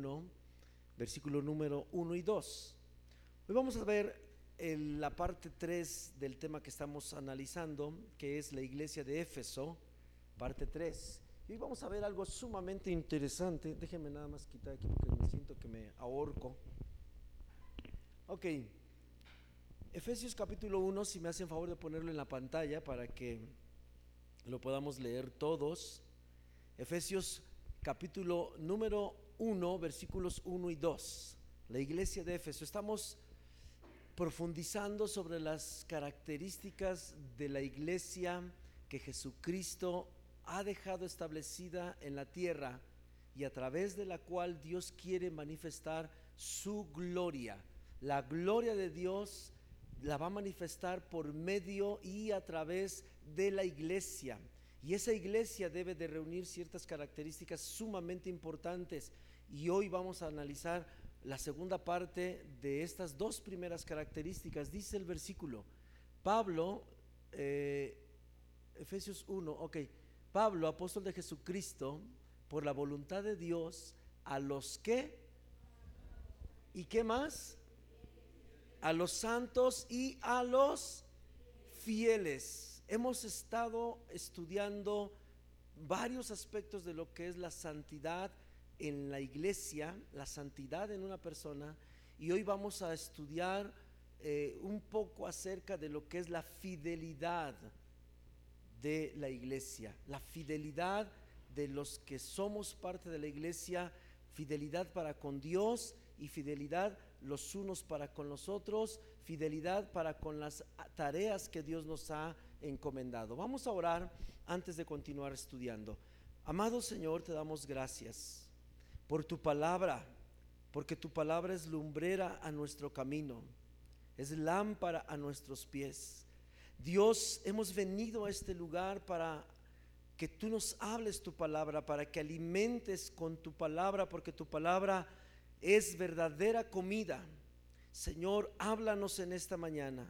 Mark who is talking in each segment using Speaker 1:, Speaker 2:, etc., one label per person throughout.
Speaker 1: 1, versículo número 1 y 2. Hoy vamos a ver la parte 3 del tema que estamos analizando, que es la iglesia de Éfeso, parte 3. Y vamos a ver algo sumamente interesante. Déjenme nada más quitar aquí porque me siento que me ahorco. Ok. Efesios capítulo 1, si me hacen favor de ponerlo en la pantalla para que lo podamos leer todos. Efesios capítulo número 1, versículos 1 y 2. La iglesia de Éfeso. Estamos profundizando sobre las características de la iglesia que Jesucristo ha dejado establecida en la tierra y a través de la cual Dios quiere manifestar su gloria. La gloria de Dios la va a manifestar por medio y a través de la iglesia. Y esa iglesia debe de reunir ciertas características sumamente importantes. Y hoy vamos a analizar la segunda parte de estas dos primeras características. Dice el versículo, Pablo, eh, Efesios 1, ok, Pablo, apóstol de Jesucristo, por la voluntad de Dios, a los que, ¿y qué más? a los santos y a los fieles. Hemos estado estudiando varios aspectos de lo que es la santidad en la iglesia, la santidad en una persona, y hoy vamos a estudiar eh, un poco acerca de lo que es la fidelidad de la iglesia, la fidelidad de los que somos parte de la iglesia, fidelidad para con Dios y fidelidad los unos para con los otros, fidelidad para con las tareas que Dios nos ha encomendado. Vamos a orar antes de continuar estudiando. Amado Señor, te damos gracias por tu palabra, porque tu palabra es lumbrera a nuestro camino, es lámpara a nuestros pies. Dios, hemos venido a este lugar para que tú nos hables tu palabra, para que alimentes con tu palabra, porque tu palabra es verdadera comida. Señor, háblanos en esta mañana.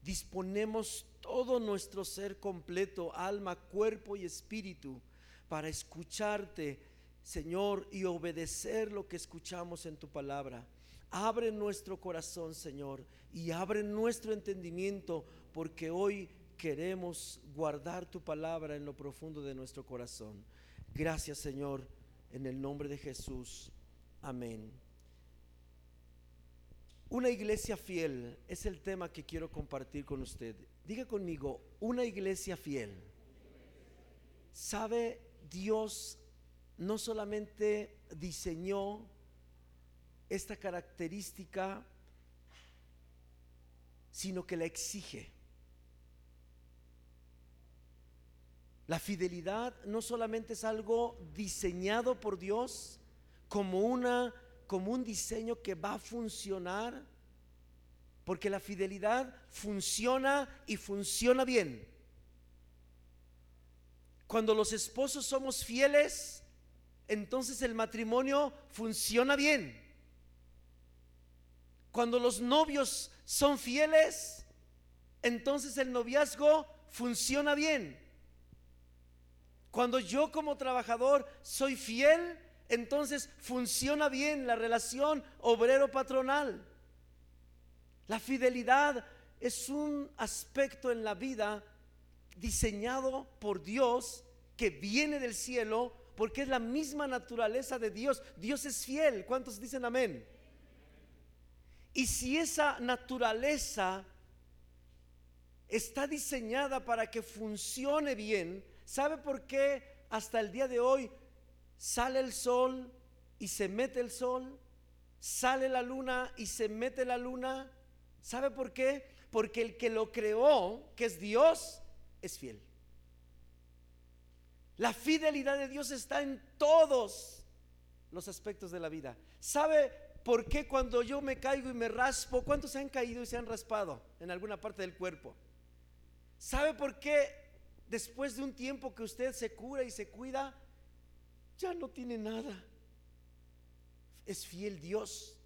Speaker 1: Disponemos todo nuestro ser completo, alma, cuerpo y espíritu, para escucharte, Señor, y obedecer lo que escuchamos en tu palabra. Abre nuestro corazón, Señor, y abre nuestro entendimiento, porque hoy queremos guardar tu palabra en lo profundo de nuestro corazón. Gracias, Señor, en el nombre de Jesús. Amén. Una iglesia fiel es el tema que quiero compartir con usted. Diga conmigo, una iglesia fiel. ¿Sabe? Dios no solamente diseñó esta característica, sino que la exige. La fidelidad no solamente es algo diseñado por Dios, como, una, como un diseño que va a funcionar, porque la fidelidad funciona y funciona bien. Cuando los esposos somos fieles, entonces el matrimonio funciona bien. Cuando los novios son fieles, entonces el noviazgo funciona bien. Cuando yo como trabajador soy fiel, entonces funciona bien la relación obrero-patronal. La fidelidad es un aspecto en la vida diseñado por Dios que viene del cielo porque es la misma naturaleza de Dios. Dios es fiel. ¿Cuántos dicen amén? Y si esa naturaleza está diseñada para que funcione bien, ¿sabe por qué hasta el día de hoy sale el sol y se mete el sol, sale la luna y se mete la luna. ¿Sabe por qué? Porque el que lo creó, que es Dios, es fiel. La fidelidad de Dios está en todos los aspectos de la vida. ¿Sabe por qué cuando yo me caigo y me raspo, cuántos se han caído y se han raspado en alguna parte del cuerpo? ¿Sabe por qué después de un tiempo que usted se cura y se cuida, ya no tiene nada. Es fiel Dios,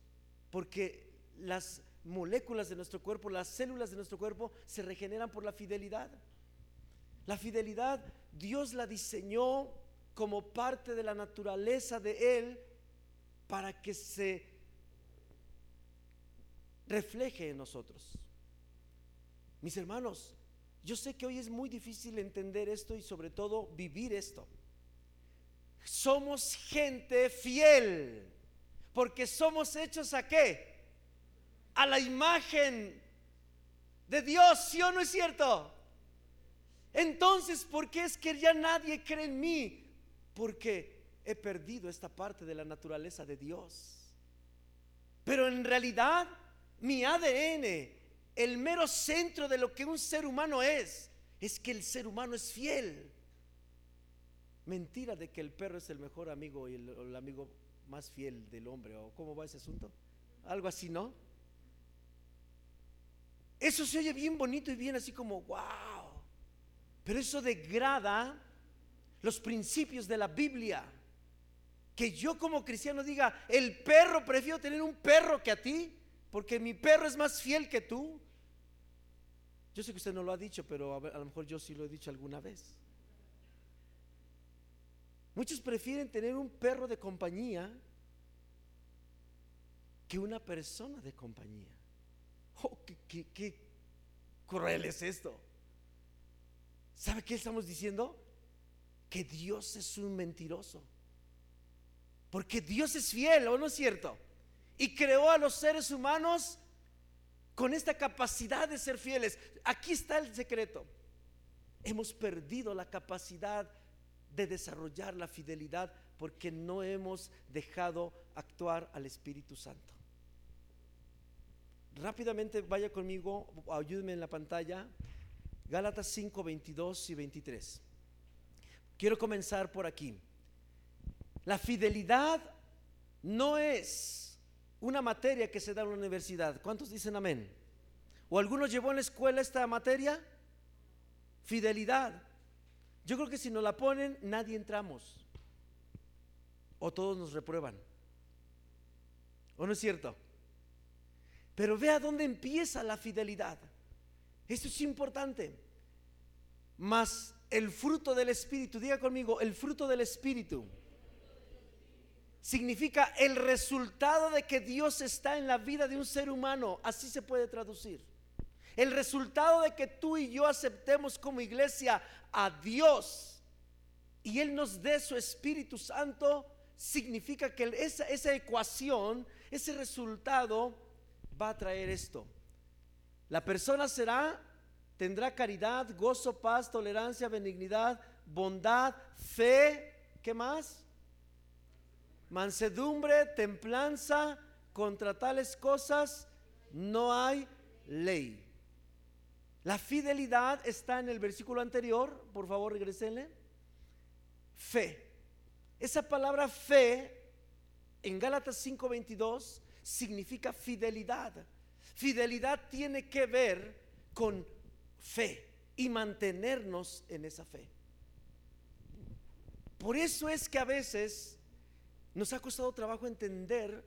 Speaker 1: porque las moléculas de nuestro cuerpo, las células de nuestro cuerpo se regeneran por la fidelidad. La fidelidad Dios la diseñó como parte de la naturaleza de Él para que se refleje en nosotros. Mis hermanos, yo sé que hoy es muy difícil entender esto y sobre todo vivir esto. Somos gente fiel, porque somos hechos a qué? A la imagen de Dios, ¿sí o no es cierto? Entonces, ¿por qué es que ya nadie cree en mí? Porque he perdido esta parte de la naturaleza de Dios. Pero en realidad, mi ADN el mero centro de lo que un ser humano es, es que el ser humano es fiel. Mentira de que el perro es el mejor amigo y el, amigo más fiel del hombre, o cómo va ese asunto. Algo así, ¿no? Eso se oye bien bonito y bien así como, wow. Pero eso degrada los principios de la Biblia. Que yo como cristiano diga, el perro, prefiero tener un perro que a ti porque mi perro es más fiel que tú. Yo sé que usted no lo ha dicho, pero a, lo mejor yo sí lo he dicho alguna vez. Muchos prefieren tener un perro de compañía que una persona de compañía. Oh, qué, cruel es esto. ¿Sabe qué estamos diciendo? Que Dios es un mentiroso. Porque Dios es fiel, ¿o no es cierto? y creó a los seres humanos con esta capacidad de ser fieles. Aquí está el secreto. Hemos perdido la capacidad de desarrollar la fidelidad porque no hemos dejado actuar al Espíritu Santo. Rápidamente vaya conmigo, ayúdeme en la pantalla. Gálatas 5, 22 y 23. Quiero comenzar por aquí. La fidelidad no es una materia que se da en la universidad. ¿Cuántos dicen amén? ¿O alguno llevó en la escuela esta materia? Fidelidad. Yo creo que si nos la ponen, nadie entramos. O todos nos reprueban. ¿O no es cierto? Pero vea dónde empieza la fidelidad. Esto es importante. Más el fruto del Espíritu, diga conmigo, el fruto del Espíritu significa el resultado de que Dios está en la vida de un ser humano. Así se puede traducir. El resultado de que tú y yo aceptemos como iglesia a Dios y Él nos dé su Espíritu Santo, significa que esa, esa ecuación, ese resultado va a traer esto. La persona será, tendrá caridad, gozo, paz, tolerancia, benignidad, bondad, fe, ¿qué más? mansedumbre, templanza, contra tales cosas no hay ley. La fidelidad está en el versículo anterior, por favor regresenle. Fe. Esa palabra fe en Gálatas 5:22 significa fidelidad. Fidelidad tiene que ver con fe y mantenernos en esa fe. Por eso es que a veces nos ha costado trabajo entender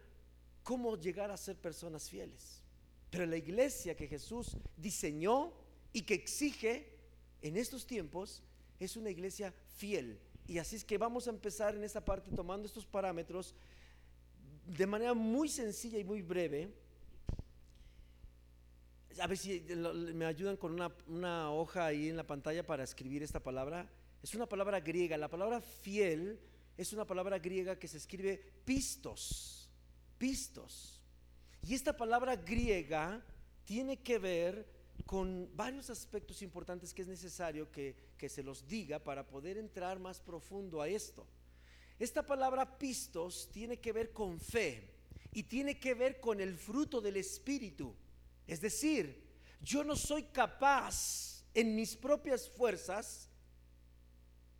Speaker 1: cómo llegar a ser personas fieles. Pero la iglesia que Jesús diseñó y que exige en estos tiempos es una iglesia fiel. Y así es que vamos a empezar en esta parte tomando estos parámetros de manera muy sencilla y muy breve. A ver si me ayudan con una, una hoja ahí en la pantalla para escribir esta palabra. Es una palabra griega. La palabra fiel es una palabra griega que se escribe pistos, pistos. Y esta palabra griega tiene que ver con varios aspectos importantes que es necesario que, que se los diga para poder entrar más profundo a esto. Esta palabra pistos tiene que ver con fe y tiene que ver con el fruto del Espíritu. Es decir, yo no soy capaz en mis propias fuerzas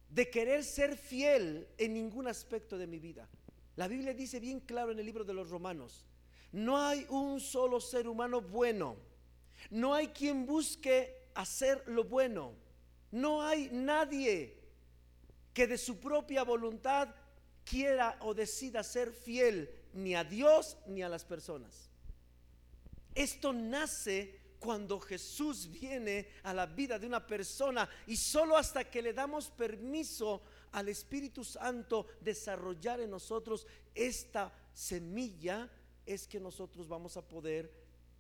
Speaker 1: de querer ser fiel en ningún aspecto de mi vida. La Biblia dice bien claro en el libro de los Romanos, no hay un solo ser humano bueno, no hay quien busque hacer lo bueno, no hay nadie que de su propia voluntad quiera o decida ser fiel ni a Dios ni a las personas. Esto nace cuando Jesús viene a la vida de una persona y solo hasta que le damos permiso al Espíritu Santo desarrollar en nosotros esta semilla es que nosotros vamos a poder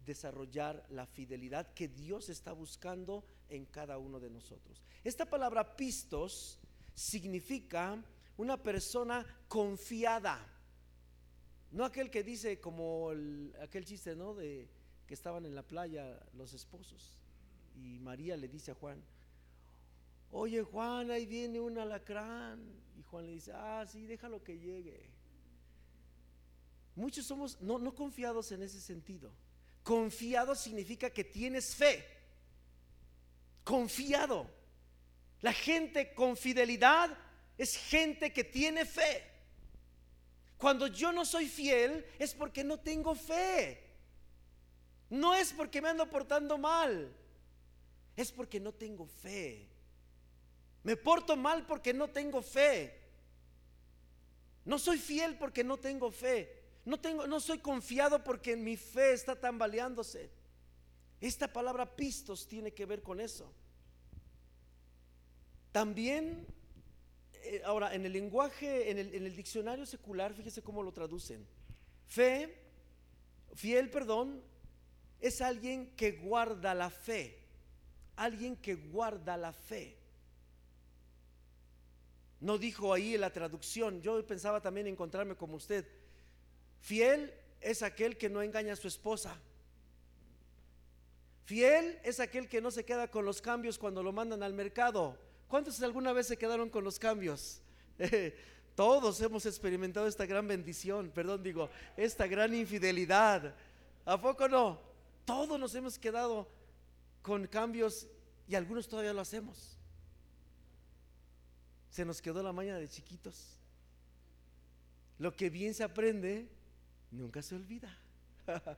Speaker 1: desarrollar la fidelidad que Dios está buscando en cada uno de nosotros. Esta palabra pistos significa una persona confiada. No aquel que dice como aquel chiste, ¿no? De que estaban en la playa los esposos y María le dice a Juan, oye Juan, ahí viene un alacrán. Y Juan le dice, ah, sí, déjalo que llegue. Muchos somos no, no confiados en ese sentido. Confiado significa que tienes fe. Confiado. La gente con fidelidad es gente que tiene fe. Cuando yo no soy fiel es porque no tengo fe. No es porque me ando portando mal. Es porque no tengo fe. Me porto mal porque no tengo fe. No soy fiel porque no tengo fe. No, tengo, no soy confiado porque mi fe está tambaleándose. Esta palabra pistos tiene que ver con eso. También, eh, ahora, en el lenguaje, en el, en el diccionario secular, fíjese cómo lo traducen. Fe, fiel, perdón, es alguien que guarda la fe. Alguien que guarda la fe. No dijo ahí en la traducción, yo pensaba también encontrarme como usted. Fiel es aquel que no engaña a su esposa. Fiel es aquel que no se queda con los cambios cuando lo mandan al mercado. ¿Cuántos alguna vez se quedaron con los cambios? Todos hemos experimentado esta gran bendición, perdón, digo, esta gran infidelidad. ¿A poco no? Todos nos hemos quedado con cambios y algunos todavía lo hacemos. Se nos quedó la maña de chiquitos. Lo que bien se aprende, nunca se olvida.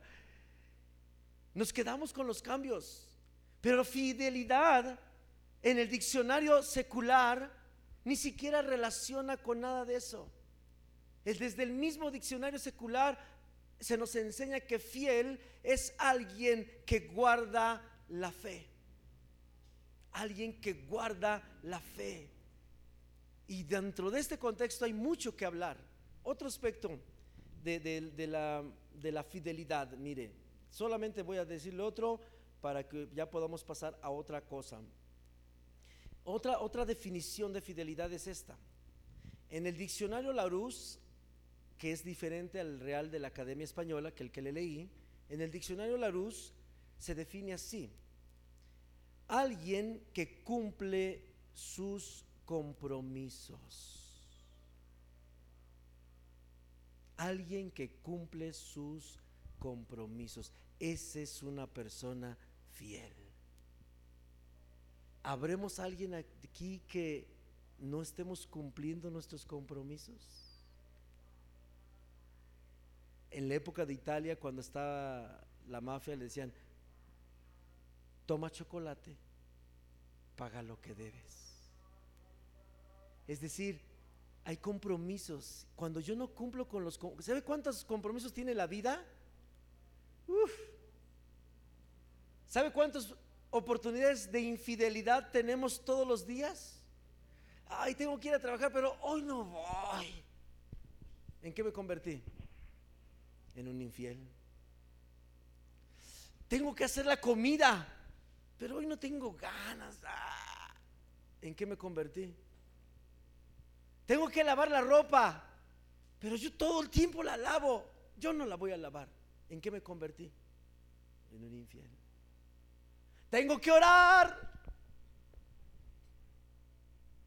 Speaker 1: Nos quedamos con los cambios, pero fidelidad en el diccionario secular ni siquiera relaciona con nada de eso. Desde el mismo diccionario secular se nos enseña que fiel es alguien que guarda la fe. Alguien que guarda la fe. Y dentro de este contexto hay mucho que hablar. Otro aspecto de, la, de la fidelidad, mire, solamente voy a decirle otro para que ya podamos pasar a otra cosa. Otra, otra definición de fidelidad es esta. En el diccionario Larousse, que es diferente al Real de la Academia Española, que el que le leí, en el diccionario Larousse se define así. Alguien que cumple sus compromisos. Alguien que cumple sus compromisos. Esa es una persona fiel. ¿Habremos alguien aquí que no estemos cumpliendo nuestros compromisos? En la época de Italia, cuando estaba la mafia, le decían, toma chocolate, paga lo que debes. Es decir, hay compromisos. Cuando yo no cumplo con los... ¿Sabe cuántos compromisos tiene la vida? Uf. ¿Sabe cuántas oportunidades de infidelidad tenemos todos los días? Ay, tengo que ir a trabajar, pero hoy no voy. ¿En qué me convertí? En un infiel. Tengo que hacer la comida, pero hoy no tengo ganas. Ah. ¿En qué me convertí? Tengo que lavar la ropa, pero yo todo el tiempo la lavo. Yo no la voy a lavar. ¿En qué me convertí? En un infiel. Tengo que orar,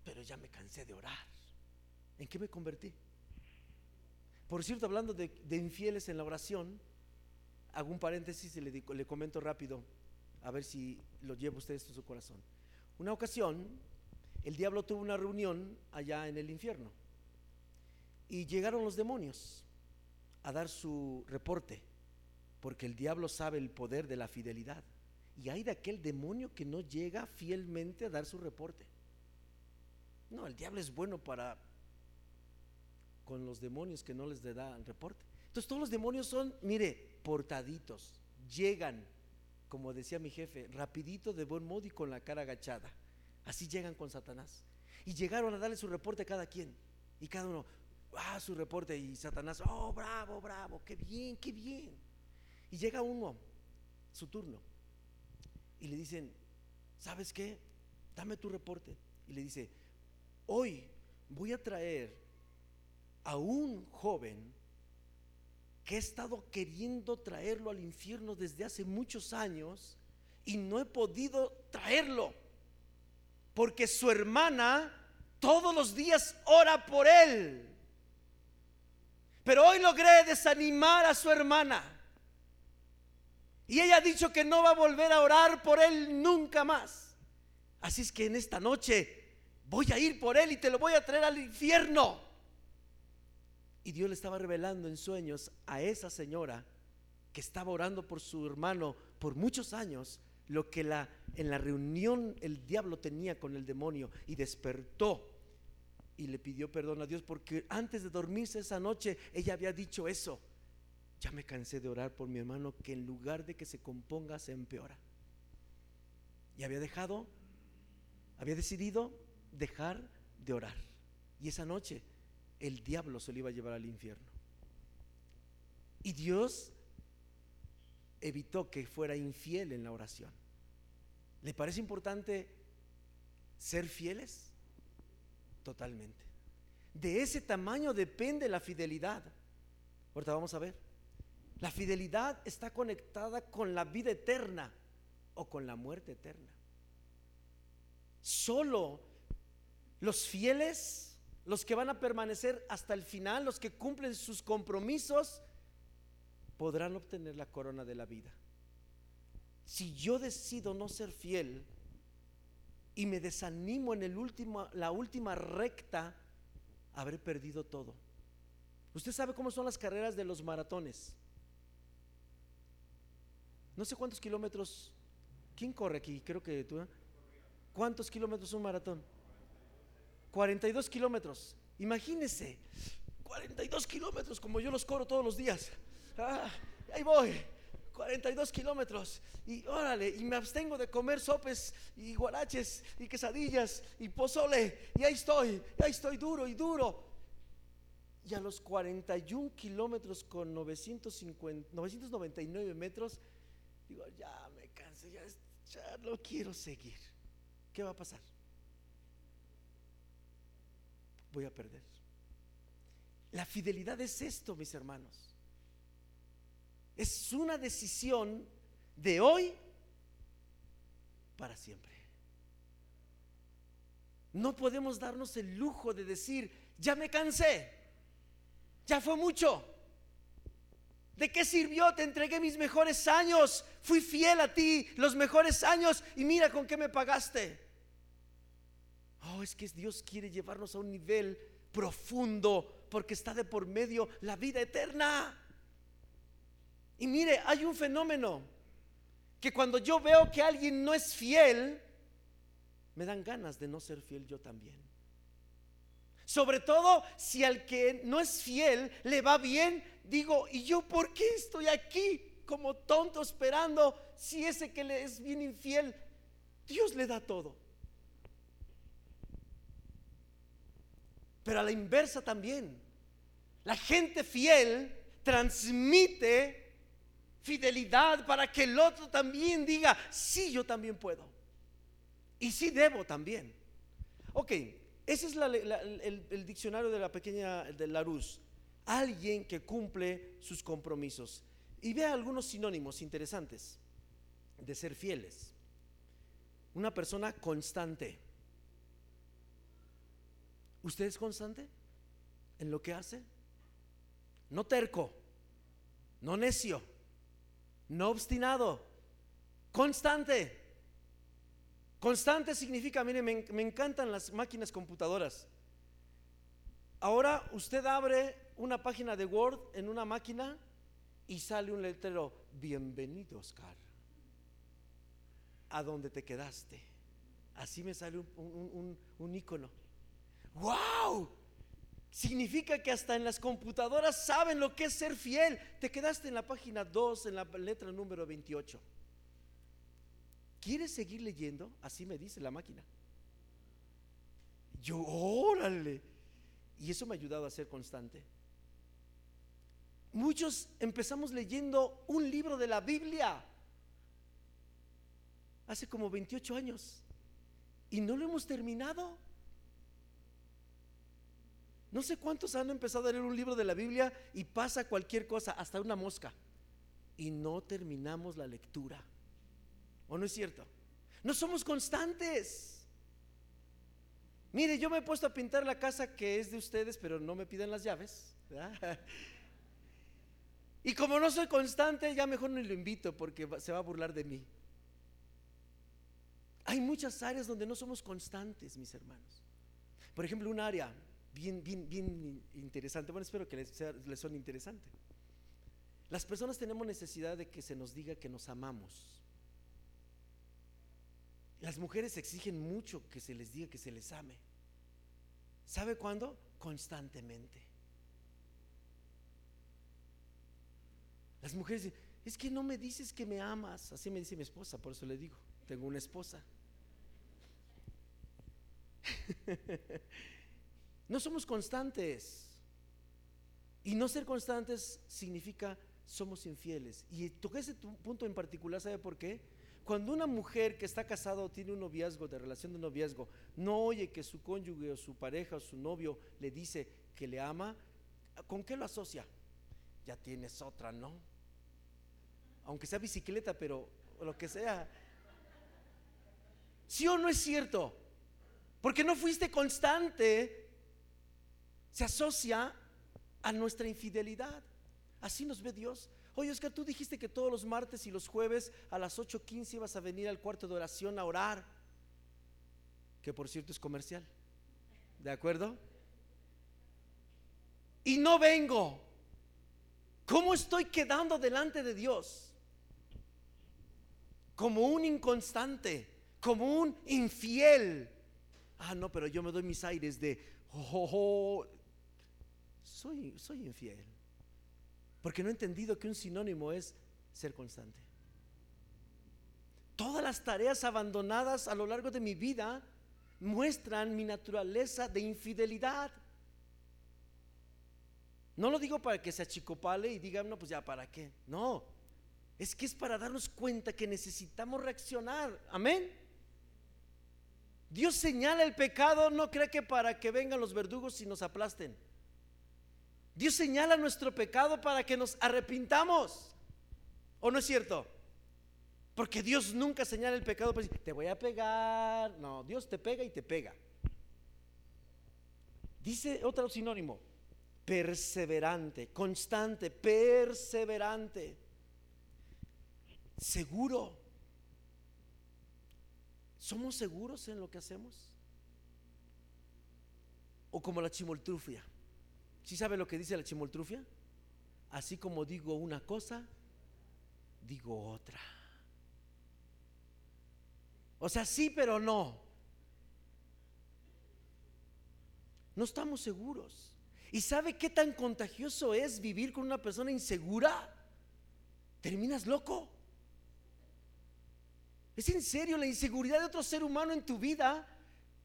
Speaker 1: pero ya me cansé de orar. ¿En qué me convertí? Por cierto, hablando de, infieles en la oración, hago un paréntesis y le, comento rápido, a ver si lo lleva usted esto en su corazón. Una ocasión, el diablo tuvo una reunión allá en el infierno y llegaron los demonios a dar su reporte, porque el diablo sabe el poder de la fidelidad. Y hay de aquel demonio que no llega fielmente a dar su reporte. No, el diablo es bueno para con los demonios que no les da el reporte. Entonces todos los demonios son, mire, portaditos, llegan, como decía mi jefe, rapidito, de buen modo y con la cara agachada. Así llegan con Satanás. Y llegaron a darle su reporte a cada quien. Y cada uno, ah, su reporte y Satanás, oh, bravo, bravo, qué bien, qué bien. Y llega uno, su turno, y le dicen, ¿sabes qué? Dame tu reporte. Y le dice, hoy voy a traer a un joven que he estado queriendo traerlo al infierno desde hace muchos años y no he podido traerlo porque su hermana todos los días ora por él. Pero hoy logré desanimar a su hermana. Y ella ha dicho que no va a volver a orar por él nunca más. Así es que en esta noche voy a ir por él y te lo voy a traer al infierno. Y Dios le estaba revelando en sueños a esa señora que estaba orando por su hermano por muchos años, lo que en la reunión el diablo tenía con el demonio y despertó y le pidió perdón a Dios porque antes de dormirse esa noche ella había dicho eso. Ya me cansé de orar por mi hermano que en lugar de que se componga se empeora. Y había dejado, había decidido dejar de orar. Y esa noche el diablo se lo iba a llevar al infierno. Y Dios evitó que fuera infiel en la oración. ¿Le parece importante ser fieles? Totalmente. De ese tamaño depende la fidelidad. Ahorita vamos a ver. La fidelidad está conectada con la vida eterna o con la muerte eterna. Solo los fieles, los que van a permanecer hasta el final, los que cumplen sus compromisos, podrán obtener la corona de la vida. Si yo decido no ser fiel y me desanimo en el último, la última recta, habré perdido todo. Usted sabe cómo son las carreras de los maratones. No sé cuántos kilómetros. ¿Quién corre aquí? Creo que tú. ¿eh? ¿Cuántos kilómetros un maratón? 42 kilómetros. Imagínese, 42 kilómetros como yo los corro todos los días. Ah, ahí voy. 42 kilómetros y órale, y me abstengo de comer sopes y guaraches y quesadillas y pozole y ahí estoy, ahí estoy duro y duro. Y a los 41 kilómetros con 950, 999 metros, digo, ya me cansé, ya, ya no quiero seguir. ¿Qué va a pasar? Voy a perder. La fidelidad es esto, mis hermanos. Es una decisión de hoy para siempre. No podemos darnos el lujo de decir, ya me cansé, ya fue mucho. ¿De qué sirvió? Te entregué mis mejores años, fui fiel a ti los mejores años y mira con qué me pagaste. Oh, es que Dios quiere llevarnos a un nivel profundo porque está de por medio la vida eterna. Y mire, hay un fenómeno que cuando yo veo que alguien no es fiel, me dan ganas de no ser fiel yo también. Sobre todo si al que no es fiel le va bien, digo, ¿y yo por qué estoy aquí como tonto esperando si ese que le es bien infiel, Dios le da todo? Pero a la inversa también, la gente fiel transmite fidelidad para que el otro también diga, sí, yo también puedo. Y sí debo también. Ok, ese es el, diccionario de la pequeña de Larus. Alguien que cumple sus compromisos. Y vea algunos sinónimos interesantes de ser fieles. Una persona constante. ¿Usted es constante en lo que hace? No terco, no necio no obstinado, constante. Constante significa, mire, me, encantan las máquinas computadoras. Ahora usted abre una página de Word en una máquina y sale un letrero, bienvenido Oscar, a donde te quedaste. Así me sale un, un icono. ¡Wow! Significa que hasta en las computadoras saben lo que es ser fiel. Te quedaste en la página 2, en la letra número 28. ¿Quieres seguir leyendo? Así me dice la máquina. Yo, órale. Y eso me ha ayudado a ser constante. Muchos empezamos leyendo un libro de la Biblia hace como 28 años y no lo hemos terminado. No sé cuántos han empezado a leer un libro de la Biblia y pasa cualquier cosa, hasta una mosca, y no terminamos la lectura. ¿O no es cierto? No somos constantes. Mire, yo me he puesto a pintar la casa que es de ustedes, pero no me piden las llaves. Y como no soy constante, ya mejor no lo invito porque se va a burlar de mí. Hay muchas áreas donde no somos constantes, mis hermanos. Por ejemplo, un área bien, bien, bien interesante. Bueno, espero que les, sea, les son interesante. Las personas tenemos necesidad de que se nos diga que nos amamos. Las mujeres exigen mucho que se les diga que se les ame. ¿Sabe cuándo? Constantemente. Las mujeres dicen, es que no me dices que me amas. Así me dice mi esposa, por eso le digo, tengo una esposa. no somos constantes. Y no ser constantes significa somos infieles. Y toqué ese punto en particular, ¿sabe por qué? Cuando una mujer que está casada o tiene un noviazgo, de relación de noviazgo, no oye que su cónyuge o su pareja o su novio le dice que le ama, ¿con qué lo asocia? Ya tienes otra, ¿no? aunque sea bicicleta, pero lo que sea. ¿Sí o no es cierto? Porque no fuiste constante, se asocia a nuestra infidelidad. Así nos ve Dios. Oye, Oscar, tú dijiste que todos los martes y los jueves a las 8.15 ibas a venir al cuarto de oración a orar, que por cierto es comercial. ¿De acuerdo? Y no vengo. ¿Cómo estoy quedando delante de Dios? como un inconstante, como un infiel. Ah, no, pero yo me doy mis aires de, oh, soy, soy infiel. Porque no he entendido que un sinónimo es ser constante. Todas las tareas abandonadas a lo largo de mi vida muestran mi naturaleza de infidelidad. No lo digo para que se achicopale y diga, no, pues ya, ¿para qué? No, es que es para darnos cuenta que necesitamos reaccionar. Amén. Dios señala el pecado, no cree que para que vengan los verdugos y nos aplasten. Dios señala nuestro pecado para que nos arrepintamos. ¿O no es cierto? Porque Dios nunca señala el pecado para decir, te voy a pegar. No, Dios te pega y te pega. Dice otro sinónimo, perseverante, constante, perseverante seguro. ¿Somos seguros en lo que hacemos? O como la chimoltrufia. ¿Sí sabe lo que dice la chimoltrufia? Así como digo una cosa, digo otra. O sea, sí, pero no. No estamos seguros. ¿Y sabe qué tan contagioso es vivir con una persona insegura? Terminas loco. ¿Es en serio la inseguridad de otro ser humano en tu vida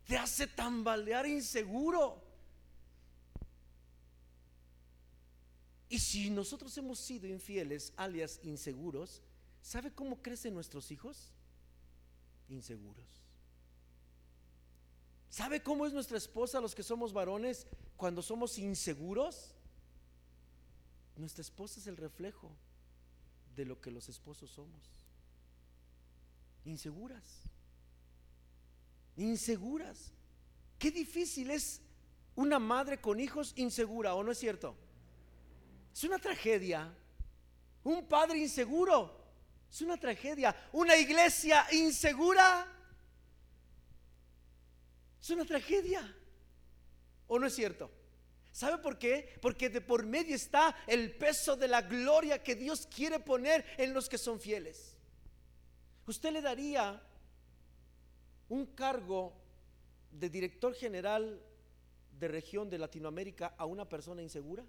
Speaker 1: te hace tambalear inseguro? Y si nosotros hemos sido infieles, alias inseguros, ¿sabe cómo crecen nuestros hijos? Inseguros. ¿Sabe cómo es nuestra esposa, los que somos varones, cuando somos inseguros? Nuestra esposa es el reflejo de lo que los esposos somos inseguras. Inseguras. Qué difícil es una madre con hijos insegura, ¿o no es cierto? Es una tragedia. Un padre inseguro. Es una tragedia. Una iglesia insegura. Es una tragedia. ¿O no es cierto? ¿Sabe por qué? Porque de por medio está el peso de la gloria que Dios quiere poner en los que son fieles. ¿Usted le daría un cargo de director general de región de Latinoamérica a una persona insegura?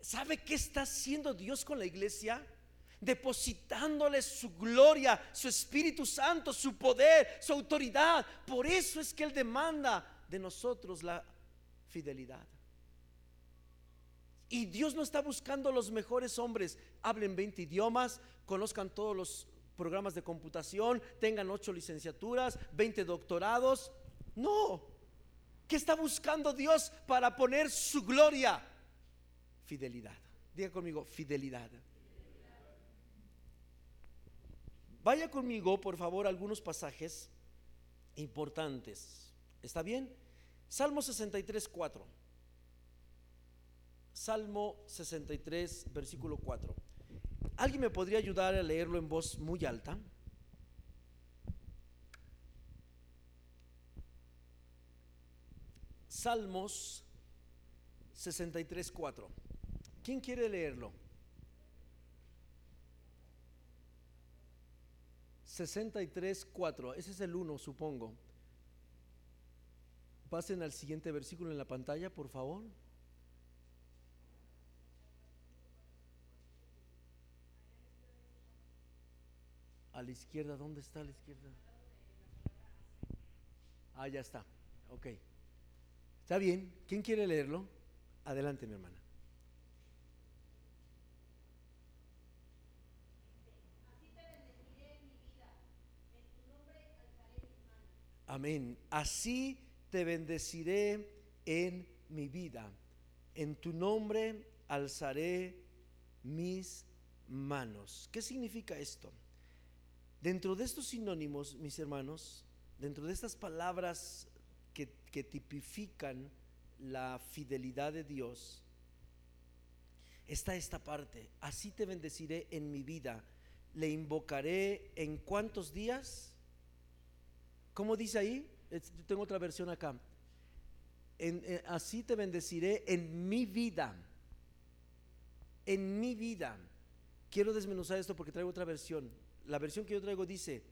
Speaker 1: ¿Sabe qué está haciendo Dios con la iglesia? Depositándole su gloria, su Espíritu Santo, su poder, su autoridad. Por eso es que Él demanda de nosotros la fidelidad. Y Dios no está buscando los mejores hombres, hablen 20 idiomas, conozcan todos los programas de computación, tengan 8 licenciaturas, 20 doctorados. No. ¿Qué está buscando Dios para poner su gloria? Fidelidad. Diga conmigo, fidelidad. Vaya conmigo, por favor, algunos pasajes importantes. ¿Está bien? Salmo 63, 4. Salmo 63, versículo 4. ¿Alguien me podría ayudar a leerlo en voz muy alta? Salmos 63, 4. ¿Quién quiere leerlo? 63, 4. Ese es el 1, supongo. Pasen al siguiente versículo en la pantalla, por favor. A la izquierda, ¿dónde está a la izquierda? Ah, ya está. Ok. Está bien. ¿Quién quiere leerlo? Adelante, mi hermana. Amén. Así te bendeciré en mi vida. En tu nombre alzaré mis manos. ¿Qué significa esto? Dentro de estos sinónimos, mis hermanos, dentro de estas palabras que, que tipifican la fidelidad de Dios, está esta parte. Así te bendeciré en mi vida. Le invocaré en cuántos días? ¿Cómo dice ahí? Tengo otra versión acá. Así te bendeciré en mi vida. En mi vida. Quiero desmenuzar esto porque traigo otra versión. La versión que yo traigo dice,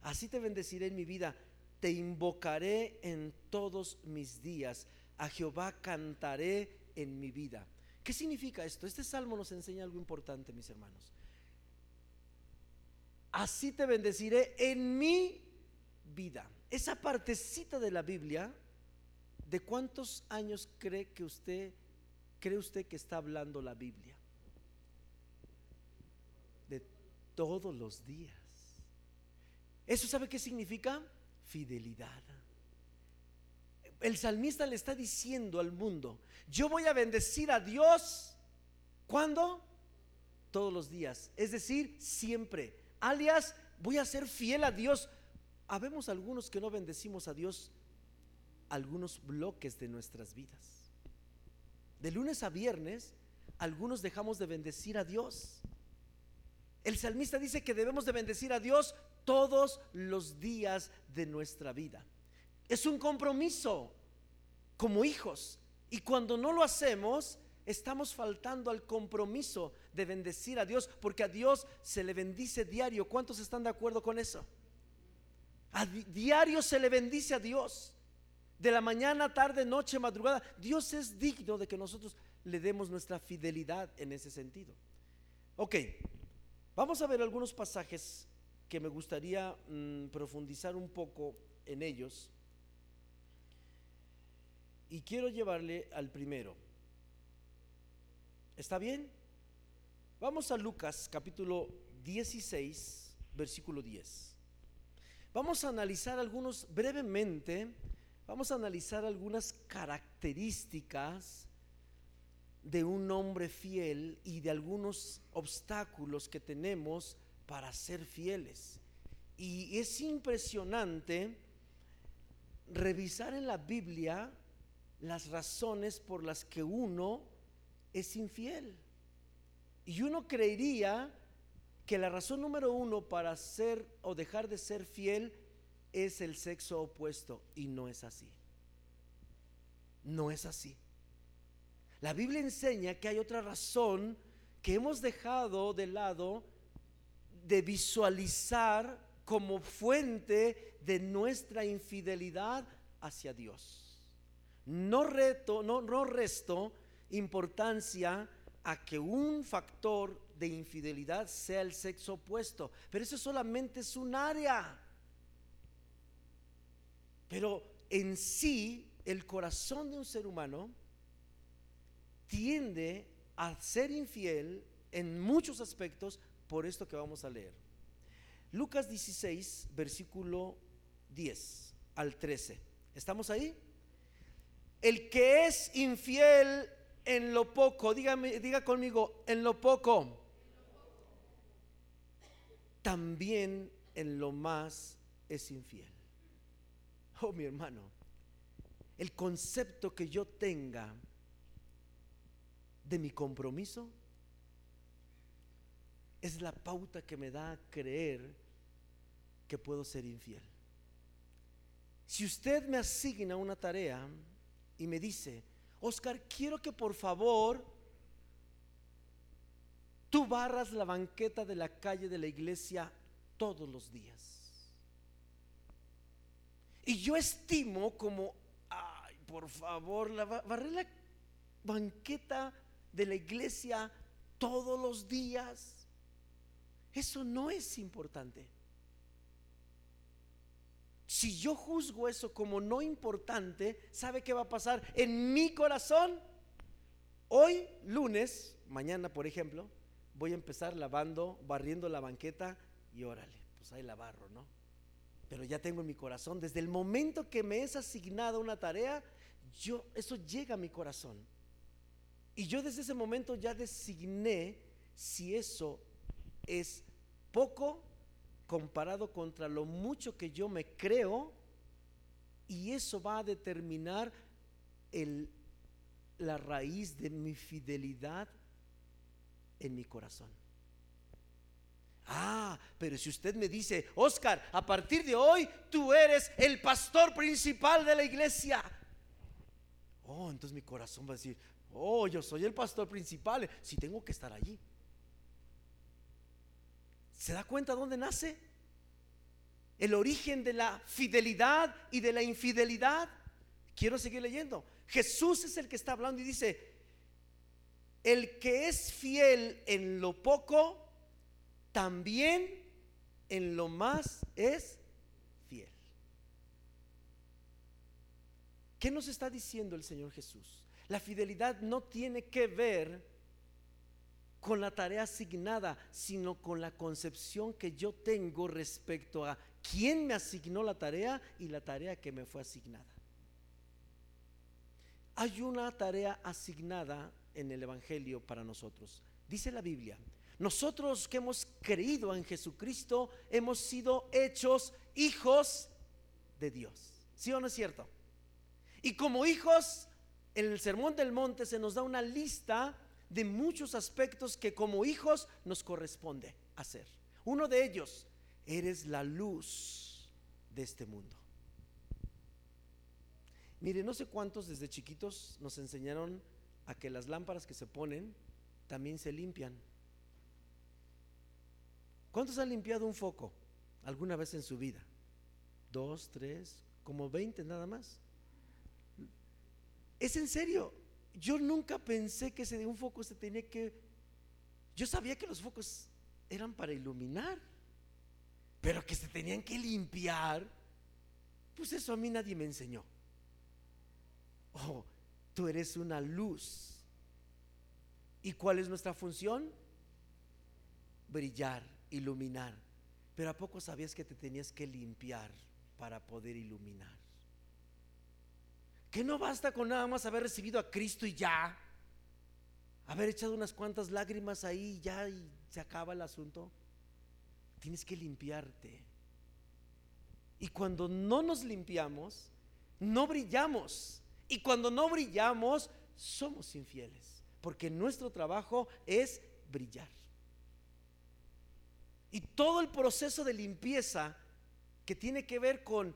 Speaker 1: así te bendeciré en mi vida. Te invocaré en todos mis días. A Jehová cantaré en mi vida. ¿Qué significa esto? Este salmo nos enseña algo importante, mis hermanos. Así te bendeciré en mi vida. Esa partecita de la Biblia, ¿de cuántos años cree que usted cree usted que está hablando la Biblia? De todos los días. ¿Eso sabe qué significa? Fidelidad. El salmista le está diciendo al mundo, yo voy a bendecir a Dios. ¿Cuándo? Todos los días. Es decir, siempre. Alias, voy a ser fiel a Dios habemos algunos que no bendecimos a Dios algunos bloques de nuestras vidas. De lunes a viernes, algunos dejamos de bendecir a Dios. El salmista dice que debemos de bendecir a Dios todos los días de nuestra vida. Es un compromiso como hijos. Y cuando no lo hacemos, estamos faltando al compromiso de bendecir a Dios, porque a Dios se le bendice diario. ¿Cuántos están de acuerdo con eso? A diario se le bendice a Dios. De la mañana, tarde, noche, madrugada. Dios es digno de que nosotros le demos nuestra fidelidad en ese sentido. Ok, vamos a ver algunos pasajes que me gustaría mm, profundizar un poco en ellos. Y quiero llevarle al primero. ¿Está bien? Vamos a Lucas capítulo 16, versículo 10. Vamos a analizar algunos, brevemente, vamos a analizar algunas características de un hombre fiel y de algunos obstáculos que tenemos para ser fieles. Y es impresionante revisar en la Biblia las razones por las que uno es infiel. Y uno creería que la razón número uno para ser o dejar de ser fiel es el sexo opuesto y no es así. No es así. La Biblia enseña que hay otra razón que hemos dejado de lado de visualizar como fuente de nuestra infidelidad hacia Dios. No reto, no, no resto importancia a que un factor de infidelidad sea el sexo opuesto. Pero eso solamente es un área. Pero en sí, el corazón de un ser humano tiende a ser infiel en muchos aspectos por esto que vamos a leer. Lucas 16, versículo 10 al 13. ¿Estamos ahí? El que es infiel en lo poco, dígame, diga conmigo, en lo poco, también en lo más es infiel. Oh, mi hermano, el concepto que yo tenga de mi compromiso es la pauta que me da a creer que puedo ser infiel. Si usted me asigna una tarea y me dice, Oscar, quiero que por favor tú barras la banqueta de la calle de la iglesia todos los días. Y yo estimo como, ay, por favor, la, barrer la banqueta de la iglesia todos los días. Eso no es importante. Si yo juzgo eso como no importante, ¿sabe qué va a pasar en mi corazón? Hoy, lunes, mañana por ejemplo, voy a empezar lavando, barriendo la banqueta y órale, pues ahí la barro, ¿no? Pero ya tengo en mi corazón, desde el momento que me es asignada una tarea, yo eso llega a mi corazón. Y yo desde ese momento ya designé si eso es poco comparado contra lo mucho que yo me creo y eso va a determinar el, la raíz de mi fidelidad en mi corazón. Ah, pero si usted me dice, Oscar, a partir de hoy tú eres el pastor principal de la iglesia. Oh, entonces mi corazón va a decir, oh, yo soy el pastor principal, si tengo que estar allí. ¿Se da cuenta dónde nace? El origen de la fidelidad y de la infidelidad. Quiero seguir leyendo. Jesús es el que está hablando y dice, el que es fiel en lo poco, también en lo más es fiel. ¿Qué nos está diciendo el Señor Jesús? La fidelidad no tiene que ver con la tarea asignada, sino con la concepción que yo tengo respecto a quién me asignó la tarea y la tarea que me fue asignada. Hay una tarea asignada en el Evangelio para nosotros. Dice la Biblia, nosotros que hemos creído en Jesucristo hemos sido hechos hijos de Dios. ¿Sí o no es cierto? Y como hijos, en el Sermón del Monte se nos da una lista de muchos aspectos que como hijos nos corresponde hacer. Uno de ellos, eres la luz de este mundo. Mire, no sé cuántos desde chiquitos nos enseñaron a que las lámparas que se ponen también se limpian. ¿Cuántos han limpiado un foco alguna vez en su vida? Dos, tres, como veinte nada más. Es en serio, yo nunca pensé que ese de un foco se tenía que... Yo sabía que los focos eran para iluminar, pero que se tenían que limpiar, pues eso a mí nadie me enseñó. Oh, tú eres una luz. ¿Y cuál es nuestra función? Brillar, iluminar. Pero ¿a poco sabías que te tenías que limpiar para poder iluminar? Que no basta con nada más haber recibido a Cristo y ya. Haber echado unas cuantas lágrimas ahí y ya y se acaba el asunto. Tienes que limpiarte. Y cuando no nos limpiamos, no brillamos. Y cuando no brillamos, somos infieles. Porque nuestro trabajo es brillar. Y todo el proceso de limpieza que tiene que ver con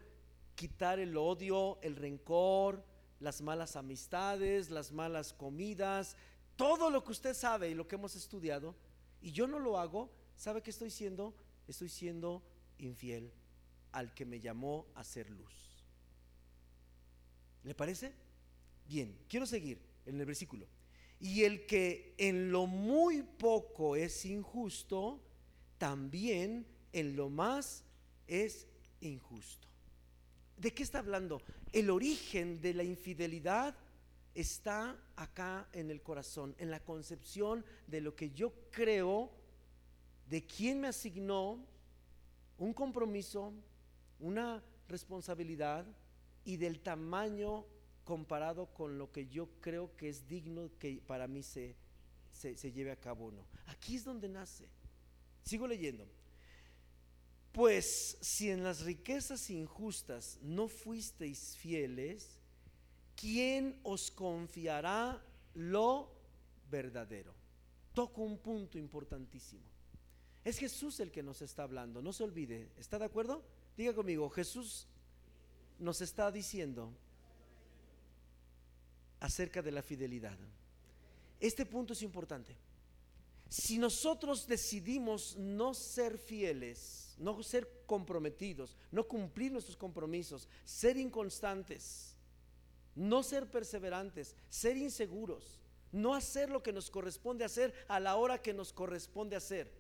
Speaker 1: quitar el odio, el rencor, las malas amistades, las malas comidas, todo lo que usted sabe y lo que hemos estudiado, y yo no lo hago, ¿sabe qué estoy siendo? Estoy siendo infiel al que me llamó a ser luz. ¿Le parece? Bien, quiero seguir en el versículo. Y el que en lo muy poco es injusto, también en lo más es injusto. ¿De qué está hablando? El origen de la infidelidad está acá en el corazón, en la concepción de lo que yo creo, de quién me asignó un compromiso, una responsabilidad y del tamaño comparado con lo que yo creo que es digno que para mí se, se, se lleve a cabo no. Aquí es donde nace. Sigo leyendo. Pues si en las riquezas injustas no fuisteis fieles, ¿quién os confiará lo verdadero? Toco un punto importantísimo. Es Jesús el que nos está hablando, no se olvide. ¿Está de acuerdo? Diga conmigo, Jesús nos está diciendo acerca de la fidelidad. Este punto es importante. Si nosotros decidimos no ser fieles, no ser comprometidos, no cumplir nuestros compromisos, ser inconstantes, no ser perseverantes, ser inseguros, no hacer lo que nos corresponde hacer a la hora que nos corresponde hacer.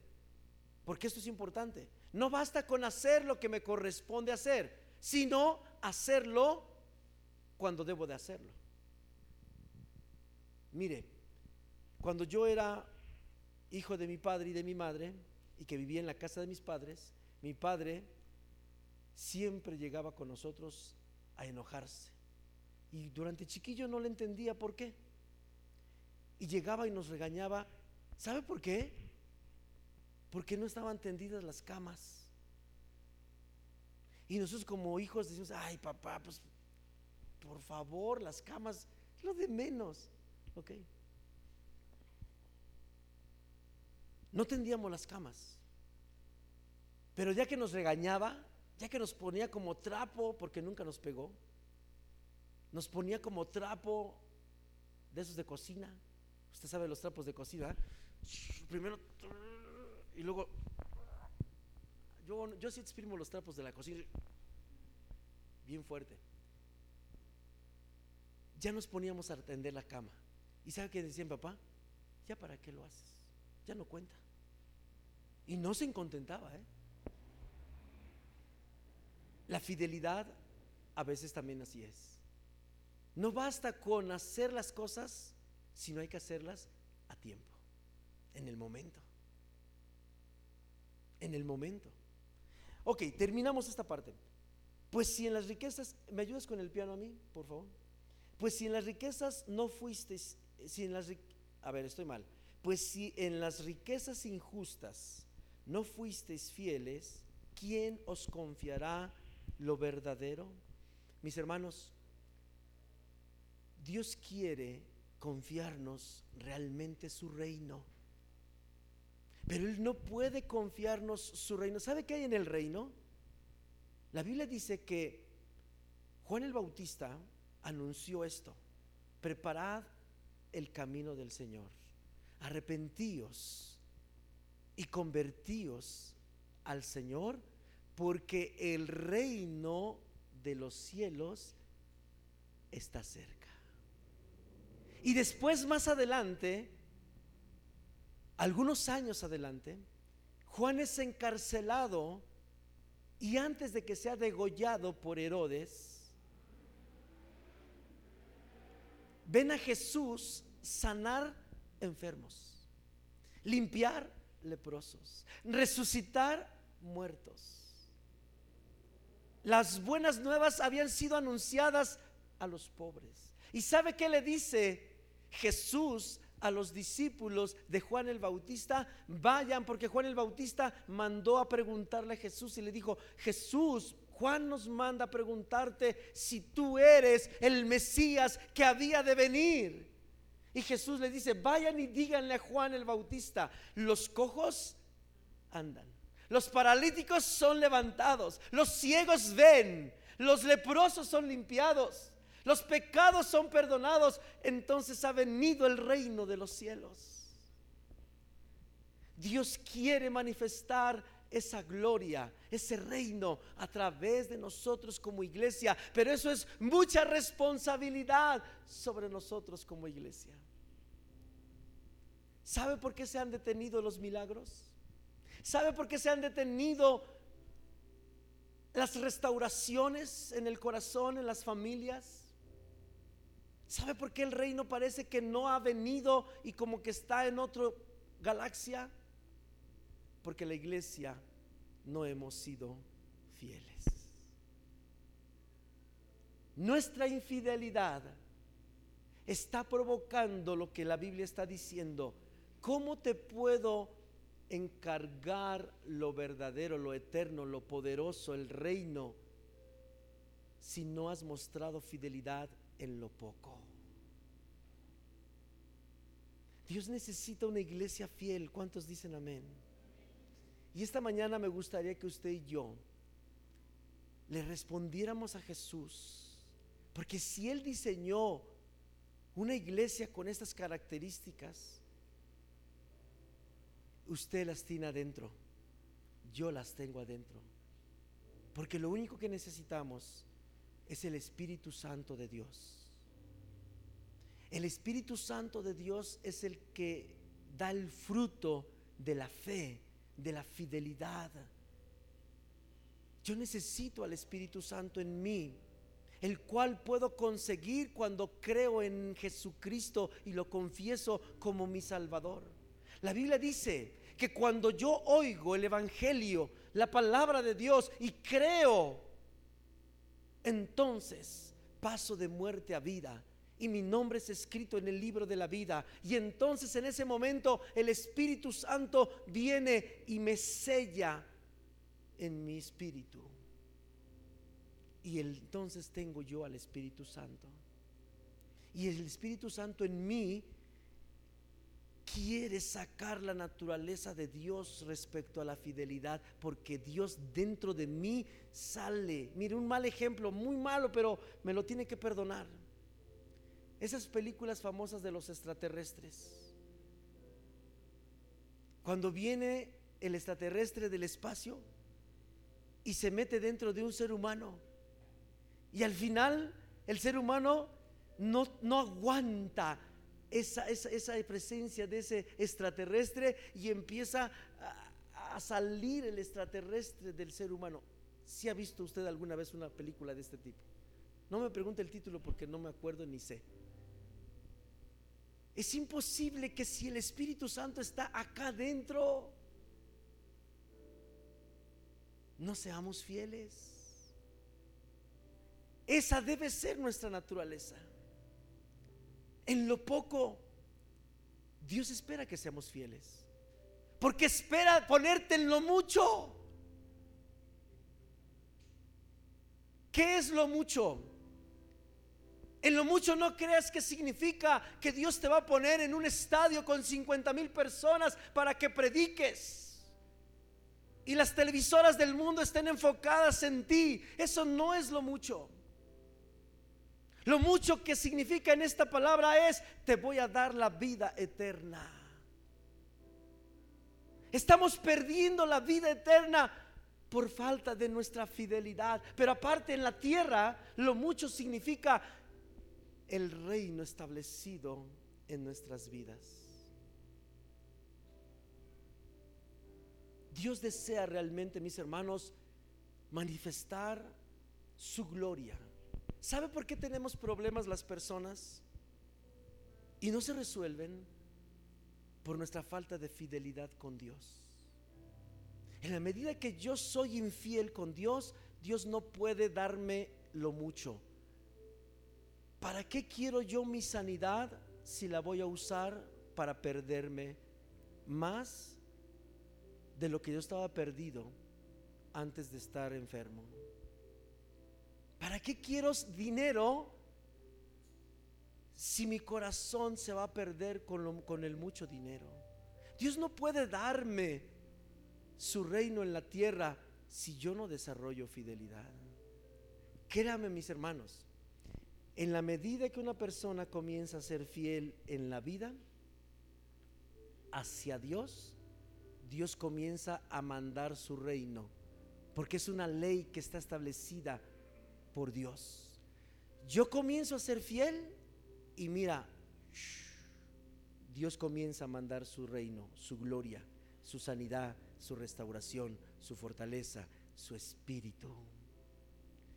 Speaker 1: Porque esto es importante. No basta con hacer lo que me corresponde hacer, sino hacerlo cuando debo de hacerlo. Mire, cuando yo era hijo de mi padre y de mi madre, y que vivía en la casa de mis padres, mi padre siempre llegaba con nosotros a enojarse. Y durante chiquillo no le entendía por qué. Y llegaba y nos regañaba. ¿Sabe por qué? Porque no estaban tendidas las camas. Y nosotros como hijos decimos, ay papá, pues por favor, las camas, lo de menos. ¿Ok? No tendíamos las camas. Pero ya que nos regañaba, ya que nos ponía como trapo, porque nunca nos pegó, nos ponía como trapo de esos de cocina. Usted sabe los trapos de cocina. Primero, y luego, yo, yo sí exprimo los trapos de la cocina bien fuerte. Ya nos poníamos a atender la cama. ¿Y sabe qué decían papá? ¿Ya para qué lo haces? Ya no cuenta. Y no se contentaba, ¿eh? La fidelidad a veces también así es. No basta con hacer las cosas, sino hay que hacerlas a tiempo, en el momento. En el momento. Ok, terminamos esta parte. Pues si en las riquezas, ¿me ayudas con el piano a mí, por favor? Pues si en las riquezas no fuisteis, si en las, a ver, estoy mal. Pues si en las riquezas injustas no fuisteis fieles, ¿quién os confiará lo verdadero? Mis hermanos, Dios quiere confiarnos realmente su reino. Pero Él no puede confiarnos su reino. ¿Sabe qué hay en el reino? La Biblia dice que Juan el Bautista anunció esto. Preparad el camino del Señor. Arrepentíos y convertíos al Señor porque el reino de los cielos está cerca. Y después, más adelante, algunos años adelante, Juan es encarcelado y antes de que sea degollado por Herodes, ven a Jesús sanar enfermos, limpiar leprosos, resucitar muertos. Las buenas nuevas habían sido anunciadas a los pobres. ¿Y sabe qué le dice Jesús a los discípulos de Juan el Bautista? Vayan, porque Juan el Bautista mandó a preguntarle a Jesús y le dijo, Jesús, Juan nos manda a preguntarte si tú eres el Mesías que había de venir. Y Jesús le dice, vayan y díganle a Juan el Bautista, los cojos andan, los paralíticos son levantados, los ciegos ven, los leprosos son limpiados, los pecados son perdonados, entonces ha venido el reino de los cielos. Dios quiere manifestar esa gloria, ese reino a través de nosotros como iglesia. Pero eso es mucha responsabilidad sobre nosotros como iglesia. ¿Sabe por qué se han detenido los milagros? ¿Sabe por qué se han detenido las restauraciones en el corazón, en las familias. ¿Sabe por qué el reino parece que no ha venido y como que está en otra galaxia? Porque la iglesia no hemos sido fieles. Nuestra infidelidad está provocando lo que la Biblia está diciendo. ¿Cómo te puedo encargar lo verdadero, lo eterno, lo poderoso, el reino, si no has mostrado fidelidad en lo poco? Dios necesita una iglesia fiel. ¿Cuántos dicen amén? Y esta mañana me gustaría que usted y yo le respondiéramos a Jesús. Porque si Él diseñó una iglesia con estas características, usted las tiene adentro, yo las tengo adentro. Porque lo único que necesitamos es el Espíritu Santo de Dios. El Espíritu Santo de Dios es el que da el fruto de la fe, de la fidelidad. Yo necesito al Espíritu Santo en mí, el cual puedo conseguir cuando creo en Jesucristo y lo confieso como mi Salvador. La Biblia dice que cuando yo oigo el Evangelio, la palabra de Dios y creo, entonces paso de muerte a vida y mi nombre es escrito en el libro de la vida. Y entonces en ese momento el Espíritu Santo viene y me sella en mi espíritu. Y entonces tengo yo al Espíritu Santo. Y el Espíritu Santo en mí quiere sacar la naturaleza de Dios respecto a la fidelidad, porque Dios dentro de mí sale. Mire, un mal ejemplo, muy malo, pero me lo tiene que perdonar. Esas películas famosas de los extraterrestres. Cuando viene el extraterrestre del espacio y se mete dentro de un ser humano. Y al final el ser humano no, no aguanta esa, presencia de ese extraterrestre y empieza a, a, salir el extraterrestre del ser humano. Si ha visto usted alguna vez una película de este tipo? No me pregunte el título porque no me acuerdo ni sé. Es imposible que si el Espíritu Santo está acá dentro, no seamos fieles. Esa debe ser nuestra naturaleza. En lo poco, Dios espera que seamos fieles. Porque espera ponerte en lo mucho. ¿Qué es lo mucho? En lo mucho no creas que significa que Dios te va a poner en un estadio con 50 mil personas para que prediques. Y las televisoras del mundo estén enfocadas en ti. Eso no es lo mucho. Lo mucho que significa en esta palabra es, te voy a dar la vida eterna. Estamos perdiendo la vida eterna por falta de nuestra fidelidad. Pero aparte en la tierra, lo mucho significa el reino establecido en nuestras vidas. Dios desea realmente, mis hermanos, manifestar su gloria ¿Sabe por qué tenemos problemas las personas? Y no se resuelven por nuestra falta de fidelidad con Dios. En la medida que yo soy infiel con Dios, Dios no puede darme lo mucho. ¿Para qué quiero yo mi sanidad si la voy a usar para perderme más de lo que yo estaba perdido antes de estar enfermo? ¿Para qué quiero dinero si mi corazón se va a perder con, el mucho dinero? Dios no puede darme su reino en la tierra si yo no desarrollo fidelidad. Créame mis hermanos, en la medida que una persona comienza a ser fiel en la vida hacia Dios, Dios comienza a mandar su reino, porque es una ley que está establecida por Dios. Yo comienzo a ser fiel y mira, Dios comienza a mandar su reino, su gloria, su sanidad, su restauración, su fortaleza, su espíritu.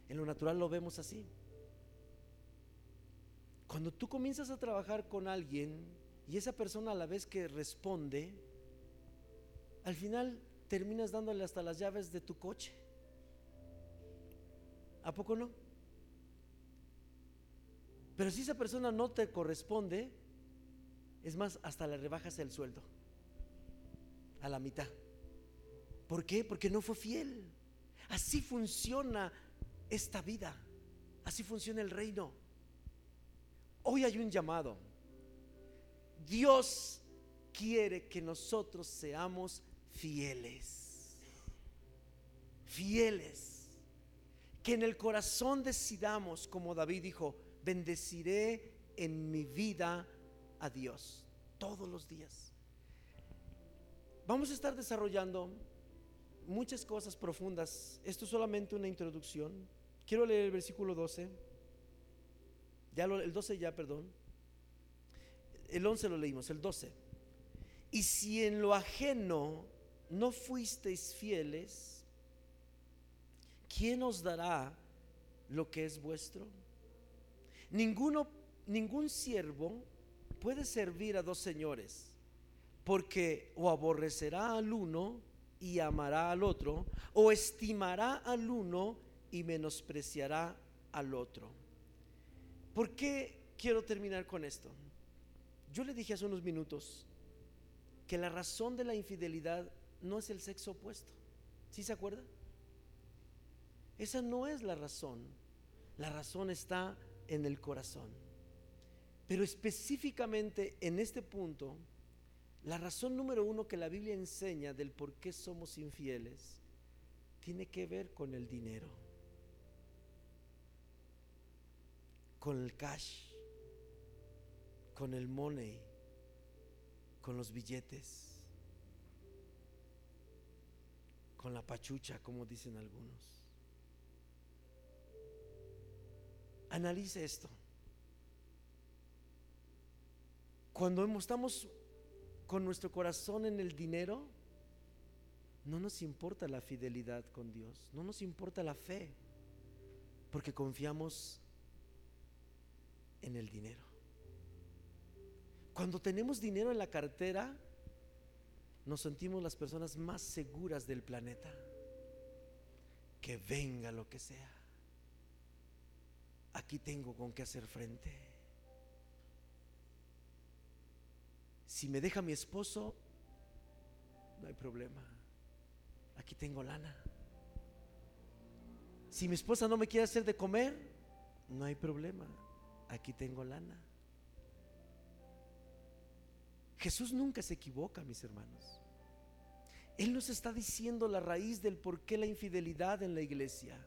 Speaker 1: En lo natural lo vemos así. Cuando tú comienzas a trabajar con alguien y esa persona a la vez que responde, al final terminas dándole hasta las llaves de tu coche. ¿A poco no? Pero si esa persona no te corresponde, es más, hasta le rebajas el sueldo a la mitad. ¿Por qué? Porque no fue fiel. Así funciona esta vida. Así funciona el reino. Hoy hay un llamado. Dios quiere que nosotros seamos fieles. Fieles. Que en el corazón decidamos, como David dijo, bendeciré en mi vida a Dios todos los días. Vamos a estar desarrollando muchas cosas profundas. Esto es solamente una introducción. Quiero leer el versículo 12. Ya el 12 ya, perdón. El 11 lo leímos, el 12. Y si en lo ajeno no fuisteis fieles, ¿quién os dará lo que es vuestro? Ninguno, ningún siervo puede servir a dos señores, porque o aborrecerá al uno y amará al otro, o estimará al uno y menospreciará al otro. ¿Por qué quiero terminar con esto? Yo le dije hace unos minutos que la razón de la infidelidad no es el sexo opuesto. ¿Sí se acuerda? Esa no es la razón. La razón está en el corazón. Pero específicamente en este punto, la razón número uno que la Biblia enseña del por qué somos infieles tiene que ver con el dinero, con el cash, con el money, con los billetes, con la pachucha, como dicen algunos. Analice esto. Cuando estamos con nuestro corazón en el dinero, no nos importa la fidelidad con Dios, no nos importa la fe, porque confiamos en el dinero. Cuando tenemos dinero en la cartera, nos sentimos las personas más seguras del planeta. Que venga lo que sea aquí tengo con qué hacer frente. Si me deja mi esposo, no hay problema. Aquí tengo lana. Si mi esposa no me quiere hacer de comer, no hay problema. Aquí tengo lana. Jesús nunca se equivoca, mis hermanos. Él nos está diciendo la raíz del por qué la infidelidad en la iglesia.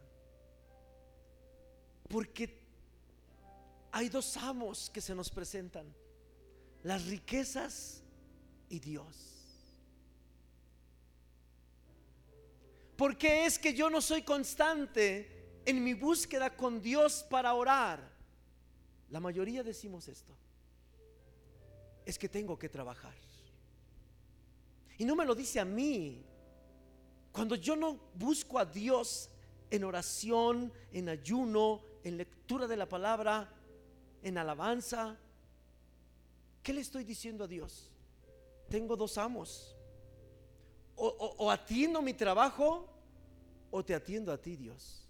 Speaker 1: Porque hay dos amos que se nos presentan, las riquezas y Dios. Porque es que yo no soy constante en mi búsqueda con Dios para orar. La mayoría decimos esto. Es que tengo que trabajar. Y no me lo dice a mí. Cuando yo no busco a Dios en oración, en ayuno, en lectura de la palabra, en alabanza. ¿Qué le estoy diciendo a Dios? Tengo dos amos. O, atiendo mi trabajo o te atiendo a ti, Dios.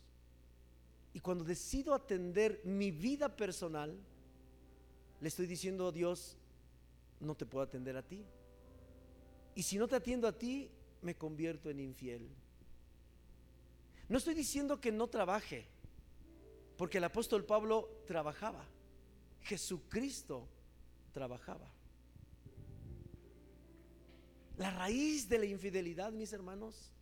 Speaker 1: Y cuando decido atender mi vida personal, le estoy diciendo a Dios, no te puedo atender a ti. Y si no te atiendo a ti, me convierto en infiel. No estoy diciendo que no trabaje. Porque el apóstol Pablo trabajaba. Jesucristo trabajaba. La raíz de la infidelidad, mis hermanos,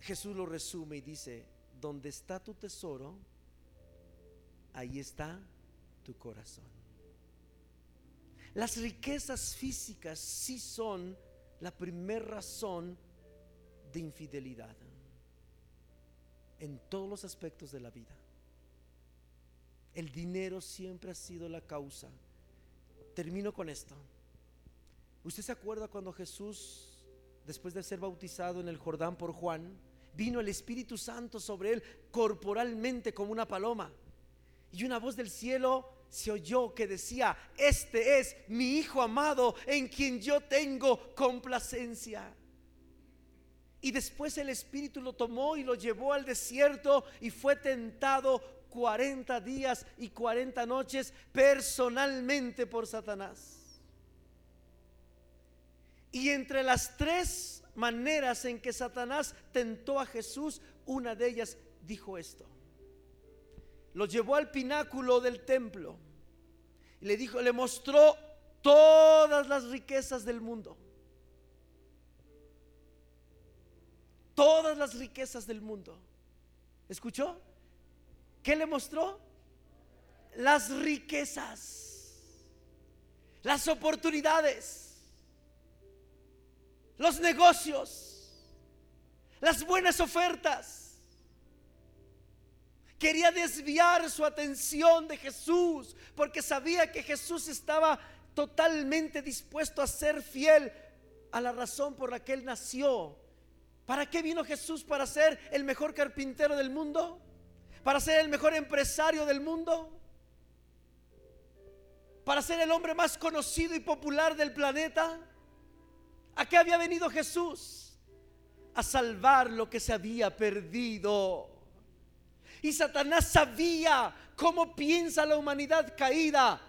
Speaker 1: Jesús lo resume y dice, donde está tu tesoro, ahí está tu corazón. Las riquezas físicas sí son la primera razón de infidelidad en todos los aspectos de la vida. El dinero siempre ha sido la causa. Termino con esto. ¿Usted se acuerda cuando Jesús, después de ser bautizado en el Jordán por Juan, vino el Espíritu Santo sobre él corporalmente como una paloma. Y una voz del cielo se oyó que decía, este es mi Hijo amado en quien yo tengo complacencia. Y después el Espíritu lo tomó y lo llevó al desierto y fue tentado 40 días y 40 noches personalmente por Satanás. Y entre las tres maneras en que Satanás tentó a Jesús, una de ellas dijo esto. Lo llevó al pináculo del templo y le dijo, le mostró todas las riquezas del mundo. Todas las riquezas del mundo. ¿Escuchó? ¿Qué le mostró? Las riquezas, las oportunidades, los negocios, las buenas ofertas. Quería desviar su atención de Jesús porque sabía que Jesús estaba totalmente dispuesto a ser fiel a la razón por la que él nació. ¿Para qué vino Jesús? ¿Para ser el mejor carpintero del mundo? Para ser el mejor empresario del mundo, para ser el hombre más conocido y popular del planeta. ¿A qué había venido Jesús? A salvar lo que se había perdido. Y Satanás sabía cómo piensa la humanidad caída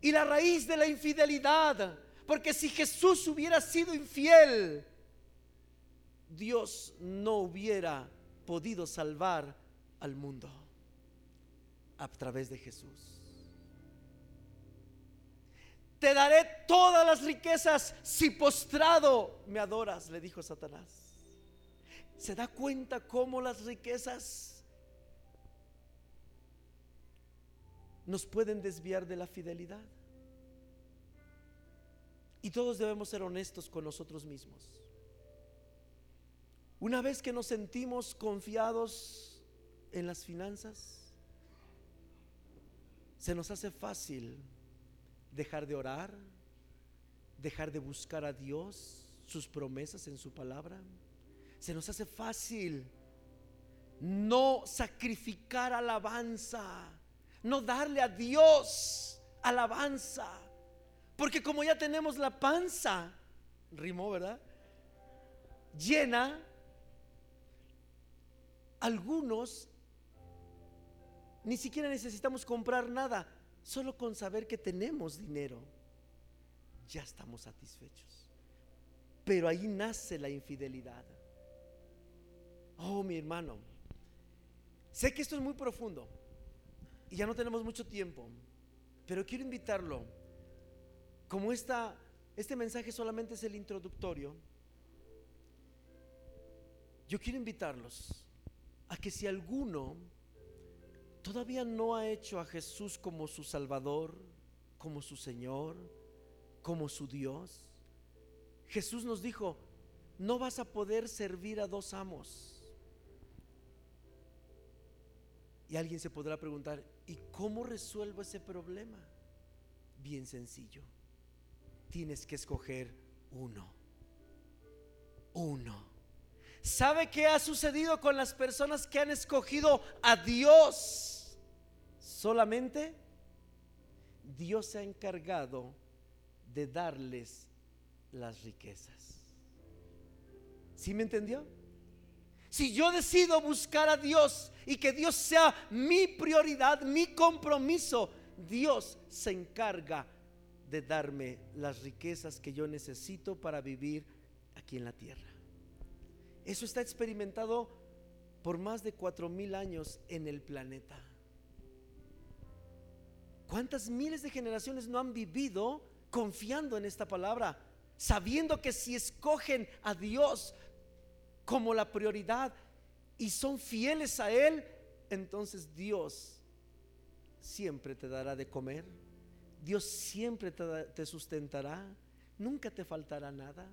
Speaker 1: y la raíz de la infidelidad. Porque si Jesús hubiera sido infiel, Dios no hubiera podido salvar al mundo a través de Jesús. Te daré todas las riquezas si postrado me adoras, le dijo Satanás. ¿Se da cuenta cómo las riquezas nos pueden desviar de la fidelidad? Y todos debemos ser honestos con nosotros mismos. Una vez que nos sentimos confiados en las finanzas, se nos hace fácil dejar de orar, dejar de buscar a Dios, sus promesas en su palabra. Se nos hace fácil no sacrificar alabanza, no darle a Dios alabanza. Porque como ya tenemos la panza, rimó, ¿verdad? Llena, algunos ni siquiera necesitamos comprar nada. Solo con saber que tenemos dinero, ya estamos satisfechos. Pero ahí nace la infidelidad. Oh, mi hermano, sé que esto es muy profundo y ya no tenemos mucho tiempo, pero quiero invitarlo, como esta, este mensaje solamente es el introductorio, yo quiero invitarlos a que si alguno todavía no ha hecho a Jesús como su Salvador, como su Señor, como su Dios. Jesús nos dijo, no vas a poder servir a dos amos. Y alguien se podrá preguntar, ¿y cómo resuelvo ese problema? Bien sencillo. Tienes que escoger uno. Uno. ¿Sabe qué ha sucedido con las personas que han escogido a Dios? Solamente Dios se ha encargado de darles las riquezas. ¿Sí me entendió? Si yo decido buscar a Dios y que Dios sea mi prioridad, mi compromiso, Dios se encarga de darme las riquezas que yo necesito para vivir aquí en la tierra. Eso está experimentado por más de cuatro mil años en el planeta. ¿Cuántas miles de generaciones no han vivido confiando en esta palabra? Sabiendo que si escogen a Dios como la prioridad y son fieles a Él, entonces Dios siempre te dará de comer. Dios siempre te, te sustentará. Nunca te faltará nada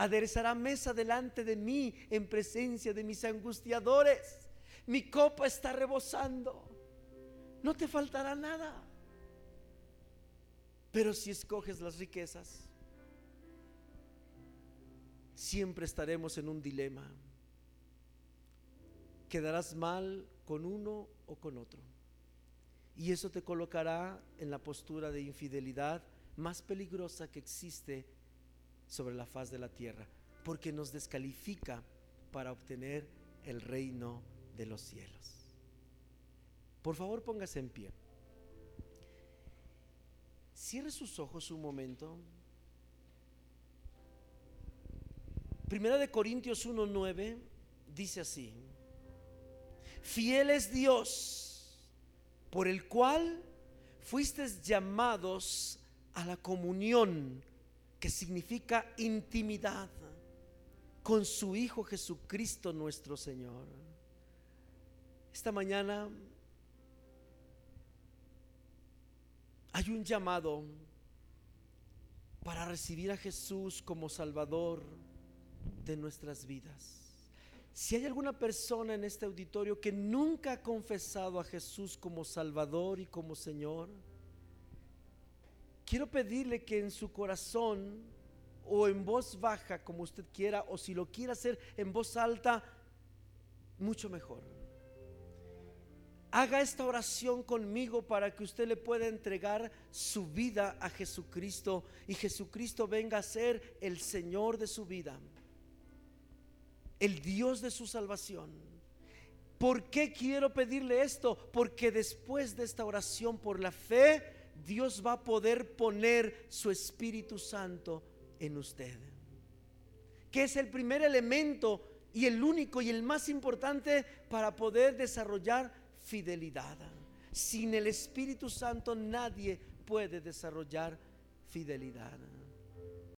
Speaker 1: aderezará mesa delante de mí en presencia de mis angustiadores. Mi copa está rebosando. No te faltará nada. Pero si escoges las riquezas, siempre estaremos en un dilema. Quedarás mal con uno o con otro. Y eso te colocará en la postura de infidelidad más peligrosa que existe sobre la faz de la tierra, porque nos descalifica para obtener el reino de los cielos. Por favor, póngase en pie. Cierre sus ojos un momento. Primera de Corintios 1:9 dice así: Fiel es Dios, por el cual fuisteis llamados a la comunión, que significa intimidad con su Hijo Jesucristo nuestro Señor. Esta mañana hay un llamado para recibir a Jesús como Salvador de nuestras vidas. Si hay alguna persona en este auditorio que nunca ha confesado a Jesús como Salvador y como Señor, quiero pedirle que en su corazón o en voz baja, como usted quiera, o si lo quiere hacer en voz alta, mucho mejor. Haga esta oración conmigo para que usted le pueda entregar su vida a Jesucristo y Jesucristo venga a ser el Señor de su vida, el Dios de su salvación. ¿Por qué quiero pedirle esto? Porque después de esta oración por la fe, Dios va a poder poner su Espíritu Santo en usted. Que es el primer elemento y el único y el más importante para poder desarrollar fidelidad. Sin el Espíritu Santo nadie puede desarrollar fidelidad.